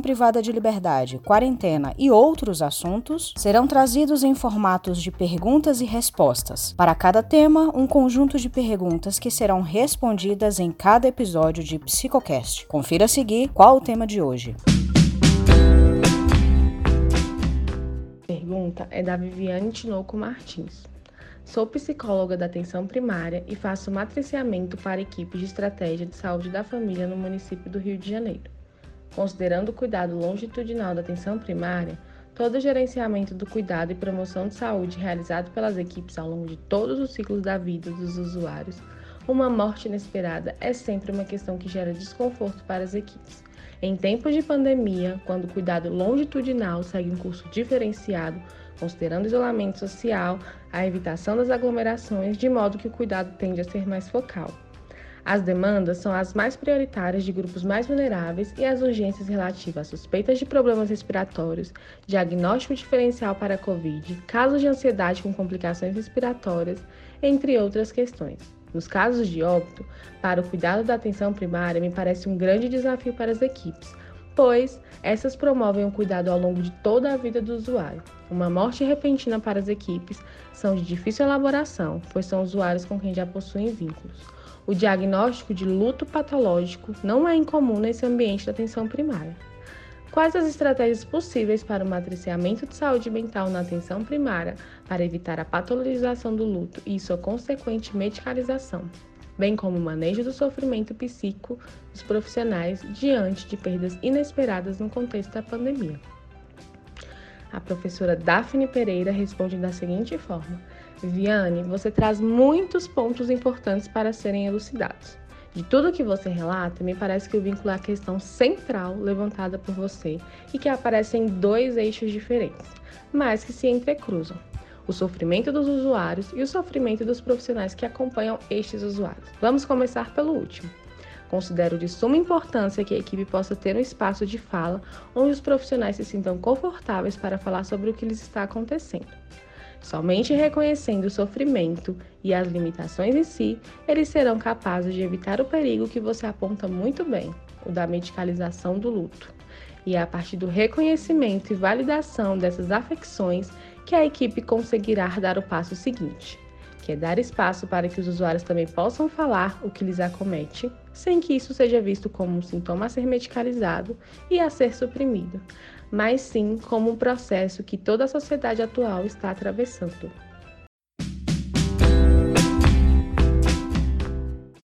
privada de liberdade, quarentena e outros assuntos serão trazidos em formatos de perguntas e respostas. Para cada tema, um conjunto de perguntas que serão respondidas em cada episódio de Psicocast. Confira a seguir qual o tema de hoje. Pergunta é da Viviane Tinoco Martins. Sou psicóloga da atenção primária e faço matriciamento para equipes de estratégia de saúde da família no município do Rio de Janeiro. Considerando o cuidado longitudinal da atenção primária, todo o gerenciamento do cuidado e promoção de saúde realizado pelas equipes ao longo de todos os ciclos da vida dos usuários, uma morte inesperada é sempre uma questão que gera desconforto para as equipes. Em tempos de pandemia, quando o cuidado longitudinal segue um curso diferenciado, considerando o isolamento social, a evitação das aglomerações, de modo que o cuidado tende a ser mais focal. As demandas são as mais prioritárias de grupos mais vulneráveis e as urgências relativas a suspeitas de problemas respiratórios, diagnóstico diferencial para a Covid, casos de ansiedade com complicações respiratórias, entre outras questões. Nos casos de óbito, para o cuidado da atenção primária, me parece um grande desafio para as equipes, pois essas promovem o cuidado ao longo de toda a vida do usuário. Uma morte repentina para as equipes são de difícil elaboração, pois são usuários com quem já possuem vínculos. O diagnóstico de luto patológico não é incomum nesse ambiente da atenção primária. Quais as estratégias possíveis para o matriciamento de saúde mental na atenção primária para evitar a patologização do luto e sua consequente medicalização, bem como o manejo do sofrimento psíquico dos profissionais diante de perdas inesperadas no contexto da pandemia? A professora Daphne Pereira responde da seguinte forma: Viviane, você traz muitos pontos importantes para serem elucidados. De tudo que você relata, me parece que o vínculo é a questão central levantada por você e que aparece em dois eixos diferentes, mas que se entrecruzam: o sofrimento dos usuários e o sofrimento dos profissionais que acompanham estes usuários. Vamos começar pelo último. Considero de suma importância que a equipe possa ter um espaço de fala onde os profissionais se sintam confortáveis para falar sobre o que lhes está acontecendo. Somente reconhecendo o sofrimento e as limitações em si, eles serão capazes de evitar o perigo que você aponta muito bem, o da medicalização do luto. E é a partir do reconhecimento e validação dessas afecções que a equipe conseguirá dar o passo seguinte, que é dar espaço para que os usuários também possam falar o que lhes acomete, sem que isso seja visto como um sintoma a ser medicalizado e a ser suprimido, mas sim como um processo que toda a sociedade atual está atravessando.